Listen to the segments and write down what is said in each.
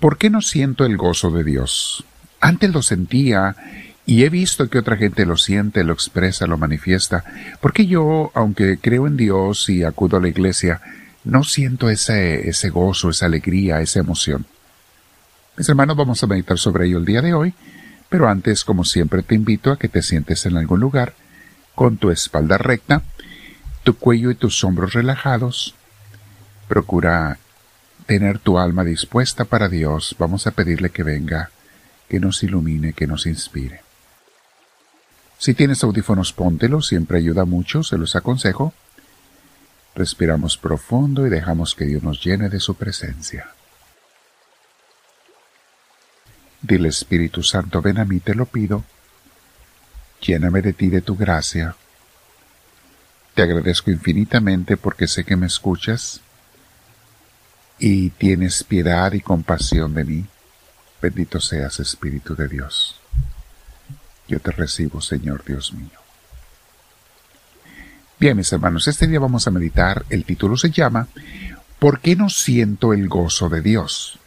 ¿Por qué no siento el gozo de Dios? Antes lo sentía y he visto que otra gente lo siente, lo expresa, lo manifiesta. ¿Por qué yo, aunque creo en Dios y acudo a la iglesia, no siento ese, ese gozo, esa alegría, esa emoción? Mis hermanos, vamos a meditar sobre ello el día de hoy, pero antes, como siempre, te invito a que te sientes en algún lugar, con tu espalda recta, tu cuello y tus hombros relajados. Procura tener tu alma dispuesta para Dios, vamos a pedirle que venga, que nos ilumine, que nos inspire. Si tienes audífonos, póntelos, siempre ayuda mucho, se los aconsejo. Respiramos profundo y dejamos que Dios nos llene de su presencia. Dile Espíritu Santo, ven a mí, te lo pido. Lléname de ti, de tu gracia. Te agradezco infinitamente porque sé que me escuchas y tienes piedad y compasión de mí. Bendito seas, Espíritu de Dios. Yo te recibo, Señor Dios mío. Bien, mis hermanos, este día vamos a meditar. El título se llama ¿Por qué no siento el gozo de Dios?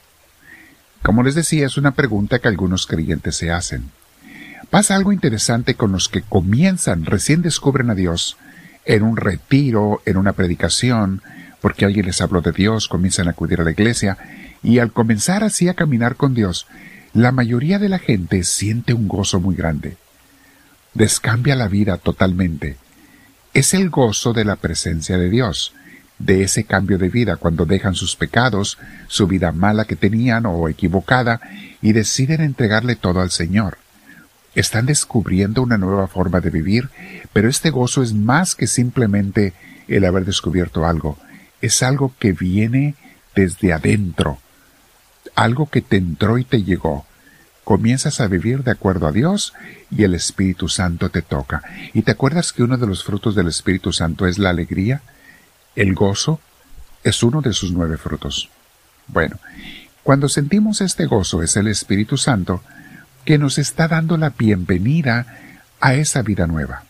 Como les decía, es una pregunta que algunos creyentes se hacen. Pasa algo interesante con los que comienzan, recién descubren a Dios, en un retiro, en una predicación, porque alguien les habló de Dios, comienzan a acudir a la iglesia, y al comenzar así a caminar con Dios, la mayoría de la gente siente un gozo muy grande. Descambia la vida totalmente. Es el gozo de la presencia de Dios, de ese cambio de vida cuando dejan sus pecados, su vida mala que tenían o equivocada, y deciden entregarle todo al Señor. Están descubriendo una nueva forma de vivir, pero este gozo es más que simplemente el haber descubierto algo, es algo que viene desde adentro, algo que te entró y te llegó. Comienzas a vivir de acuerdo a Dios y el Espíritu Santo te toca. ¿Y te acuerdas que uno de los frutos del Espíritu Santo es la alegría? El gozo es uno de sus nueve frutos. Bueno, cuando sentimos este gozo es el Espíritu Santo que nos está dando la bienvenida a esa vida nueva.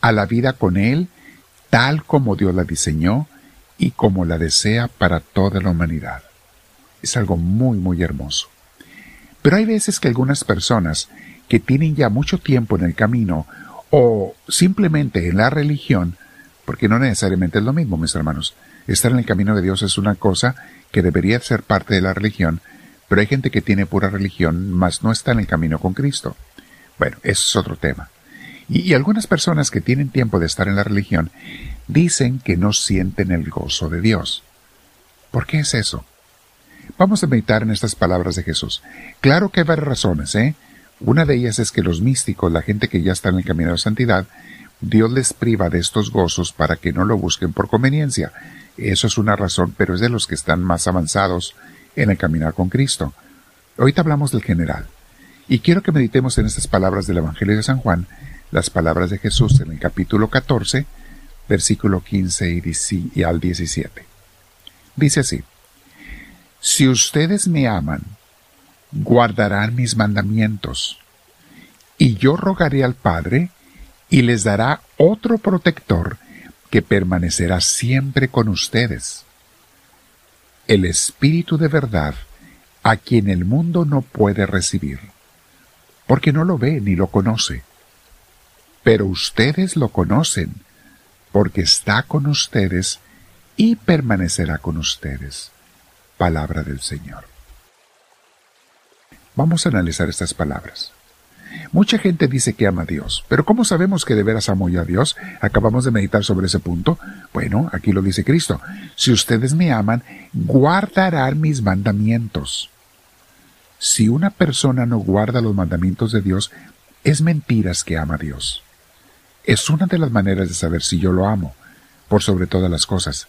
A la vida con Él tal como Dios la diseñó y como la desea para toda la humanidad. Es algo muy, muy hermoso. Pero hay veces que algunas personas que tienen ya mucho tiempo en el camino o simplemente en la religión, porque no necesariamente es lo mismo, mis hermanos, estar en el camino de Dios es una cosa que debería ser parte de la religión, pero hay gente que tiene pura religión, mas no está en el camino con Cristo. Bueno, eso es otro tema. Y, algunas personas que tienen tiempo de estar en la religión dicen que no sienten el gozo de Dios. ¿Por qué es eso? Vamos a meditar en estas palabras de Jesús. Claro que hay varias razones, ¿eh? Una de ellas es que los místicos, la gente que ya está en el camino de santidad, Dios les priva de estos gozos para que no lo busquen por conveniencia. Eso es una razón, pero es de los que están más avanzados en el caminar con Cristo. Ahorita hablamos del general. Y quiero que meditemos en estas palabras del Evangelio de San Juan, las palabras de Jesús en el capítulo 14, versículo 15 y, al 17. Dice así, Si ustedes me aman, guardarán mis mandamientos, y yo rogaré al Padre, y les dará otro protector que permanecerá siempre con ustedes. El Espíritu de verdad, a quien el mundo no puede recibir, porque no lo ve ni lo conoce pero ustedes lo conocen, porque está con ustedes y permanecerá con ustedes. Palabra del Señor. Vamos a analizar estas palabras. Mucha gente dice que ama a Dios, pero ¿cómo sabemos que de veras amo yo a Dios? Acabamos de meditar sobre ese punto. Bueno, aquí lo dice Cristo. Si ustedes me aman, guardarán mis mandamientos. Si una persona no guarda los mandamientos de Dios, es mentiras que ama a Dios. Es una de las maneras de saber si yo lo amo, por sobre todas las cosas.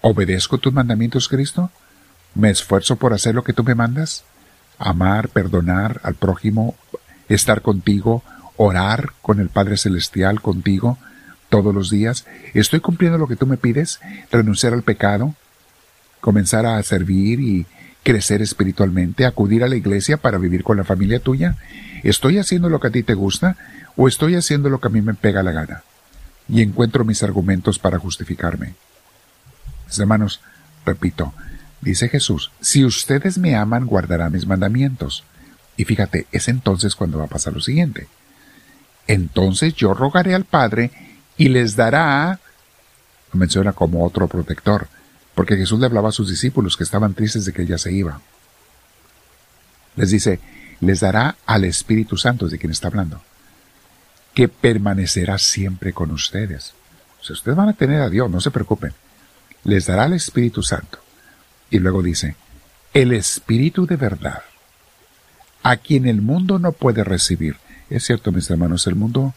¿Obedezco tus mandamientos, Cristo? ¿Me esfuerzo por hacer lo que tú me mandas? Amar, perdonar al prójimo, estar contigo, orar con el Padre Celestial contigo todos los días. ¿Estoy cumpliendo lo que tú me pides? ¿Renunciar al pecado? ¿Comenzar a servir y crecer espiritualmente? ¿Acudir a la iglesia para vivir con la familia tuya? ¿Estoy haciendo lo que a ti te gusta? o estoy haciendo lo que a mí me pega la gana y encuentro mis argumentos para justificarme. Mis hermanos, repito, Dice Jesús, si ustedes me aman, guardarán mis mandamientos. Y fíjate, es entonces cuando va a pasar lo siguiente. Entonces yo rogaré al Padre y les dará, lo menciona como otro protector, porque Jesús le hablaba a sus discípulos que estaban tristes de que ella se iba. Les dice, les dará al Espíritu Santo, de quien está hablando, que permanecerá siempre con ustedes. O ustedes van a tener a Dios, no se preocupen. Les dará al Espíritu Santo. Y luego dice, el Espíritu de verdad, a quien el mundo no puede recibir. Es cierto, mis hermanos, el mundo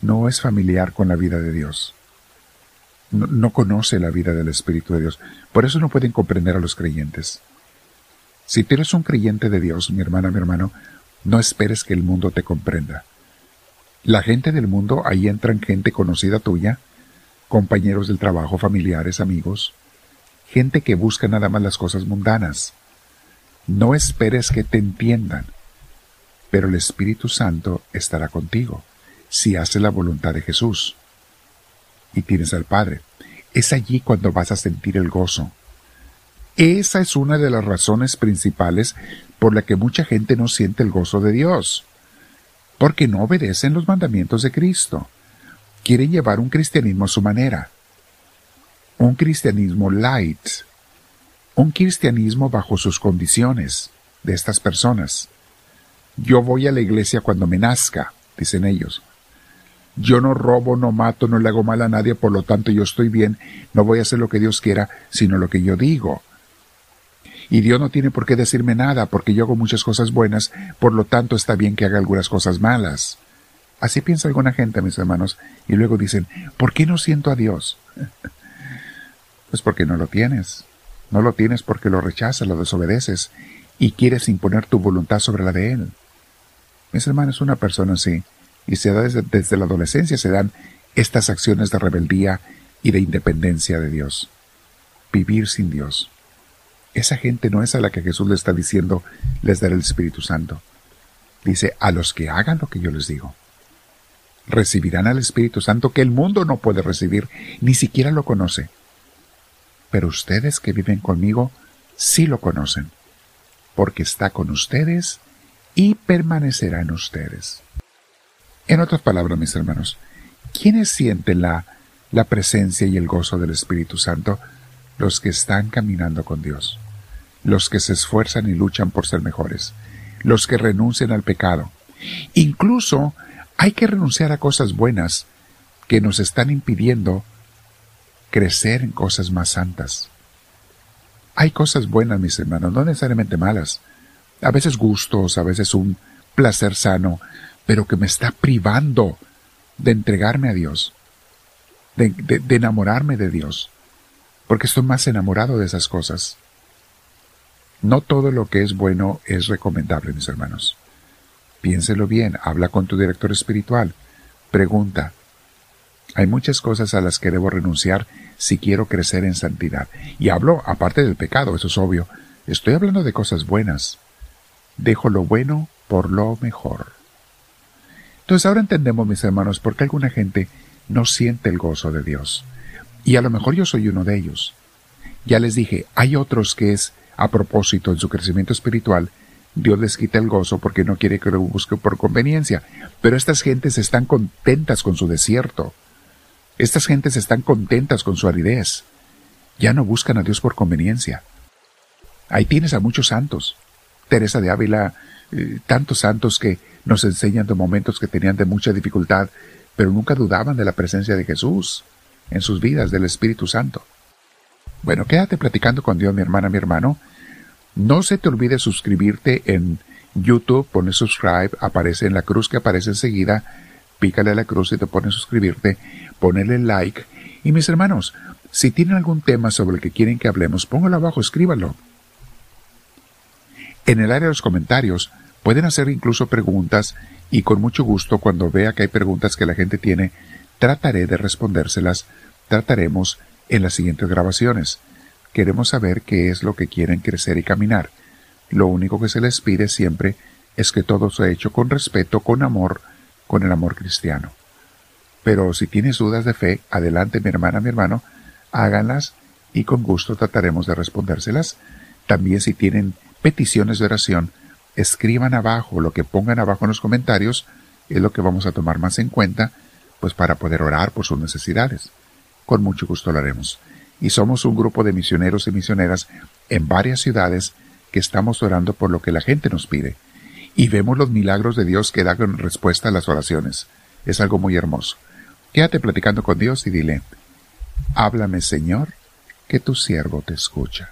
no es familiar con la vida de Dios. No, no, conoce la vida del Espíritu de Dios. Por eso no pueden comprender a los creyentes. Si tú eres un creyente de Dios, mi hermana, mi hermano, no esperes que el mundo te comprenda. La gente del mundo, ahí entran gente conocida tuya, compañeros del trabajo, familiares, amigos, gente que busca nada más las cosas mundanas. No esperes que te entiendan, pero el Espíritu Santo estará contigo si haces la voluntad de Jesús y tienes al Padre. Es allí cuando vas a sentir el gozo. Esa es una de las razones principales por la que mucha gente no siente el gozo de Dios, porque no obedecen los mandamientos de Cristo. Quieren llevar un cristianismo a su manera, un cristianismo light, un cristianismo bajo sus condiciones de estas personas. Yo voy a la iglesia cuando me nazca, dicen ellos. Yo no robo, no mato, no le hago mal a nadie, por lo tanto yo estoy bien, no voy a hacer lo que Dios quiera, sino lo que yo digo. Y Dios no tiene por qué decirme nada, porque yo hago muchas cosas buenas, por lo tanto está bien que haga algunas cosas malas. Así piensa alguna gente, mis hermanos, y luego dicen, ¿por qué no siento a Dios? pues porque no lo tienes. No lo tienes porque lo rechazas, lo desobedeces, y quieres imponer tu voluntad sobre la de Él. Mis hermanos, una persona así, y se da desde, desde la adolescencia, se dan estas acciones de rebeldía y de independencia de Dios. Vivir sin Dios. Esa gente no es a la que Jesús le está diciendo, les daré el Espíritu Santo. Dice, a los que hagan lo que yo les digo. Recibirán al Espíritu Santo que el mundo no puede recibir, ni siquiera lo conoce. Pero ustedes que viven conmigo, sí lo conocen, porque está con ustedes y permanecerá en ustedes. En otras palabras, mis hermanos, ¿quiénes sienten la, la presencia y el gozo del Espíritu Santo? los que están caminando con Dios, los que se esfuerzan y luchan por ser mejores, los que renuncian al pecado. Incluso hay que renunciar a cosas buenas que nos están impidiendo crecer en cosas más santas. Hay cosas buenas, mis hermanos, no necesariamente malas. A veces gustos, a veces un placer sano, pero que me está privando de entregarme a Dios, de, enamorarme de Dios porque estoy más enamorado de esas cosas. No todo lo que es bueno es recomendable, mis hermanos. Piénselo bien, habla con tu director espiritual, pregunta. Hay muchas cosas a las que debo renunciar si quiero crecer en santidad. Y hablo aparte del pecado, eso es obvio. Estoy hablando de cosas buenas. Dejo lo bueno por lo mejor. Entonces ahora entendemos, mis hermanos, por qué alguna gente no siente el gozo de Dios. Y a lo mejor yo soy uno de ellos. Ya les dije, hay otros que es a propósito en su crecimiento espiritual, Dios les quita el gozo porque no quiere que lo busque por conveniencia. Pero estas gentes están contentas con su desierto. Estas gentes están contentas con su aridez. Ya no buscan a Dios por conveniencia. Ahí tienes a muchos santos. Teresa de Ávila, eh, tantos santos que nos enseñan de momentos que tenían de mucha dificultad, pero nunca dudaban de la presencia de Jesús en sus vidas del Espíritu Santo. Bueno, quédate platicando con Dios, mi hermana, mi hermano. No se te olvide suscribirte en YouTube, pone subscribe, aparece en la cruz que aparece enseguida, pícale a la cruz y te pone suscribirte, ponele like. Y mis hermanos, si tienen algún tema sobre el que quieren que hablemos, póngalo abajo, escríbanlo. En el área de los comentarios pueden hacer incluso preguntas y con mucho gusto cuando vea que hay preguntas que la gente tiene, Trataré de respondérselas, trataremos en las siguientes grabaciones. Queremos saber qué es lo que quieren crecer y caminar. Lo único que se les pide siempre es que todo sea hecho con respeto, con amor, con el amor cristiano. Pero si tienes dudas de fe, adelante mi hermana, mi hermano, háganlas y con gusto trataremos de respondérselas. También si tienen peticiones de oración, escriban abajo, lo que pongan abajo en los comentarios es lo que vamos a tomar más en cuenta, pues para poder orar por sus necesidades. Con mucho gusto lo haremos. Y somos un grupo de misioneros y misioneras en varias ciudades que estamos orando por lo que la gente nos pide. Y vemos los milagros de Dios que dan respuesta a las oraciones. Es algo muy hermoso. Quédate platicando con Dios y dile, háblame Señor, que tu siervo te escucha.